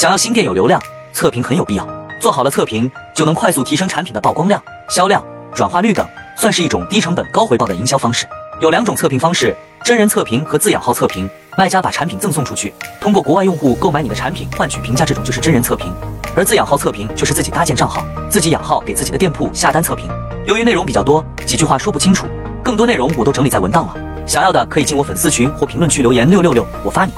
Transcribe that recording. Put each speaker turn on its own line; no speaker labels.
想要新店有流量测评很有必要做好了测评就能快速提升产品的曝光量销量转化率等算是一种低成本高回报的营销方式有两种测评方式真人测评和自养号测评卖家把产品赠送出去通过国外用户购买你的产品换取评价这种就是真人测评而自养号测评就是自己搭建账号自己养号给自己的店铺下单测评由于内容比较多几句话说不清楚更多内容我都整理在文档了想要的可以进我粉丝群或评论区留言六六六我发你。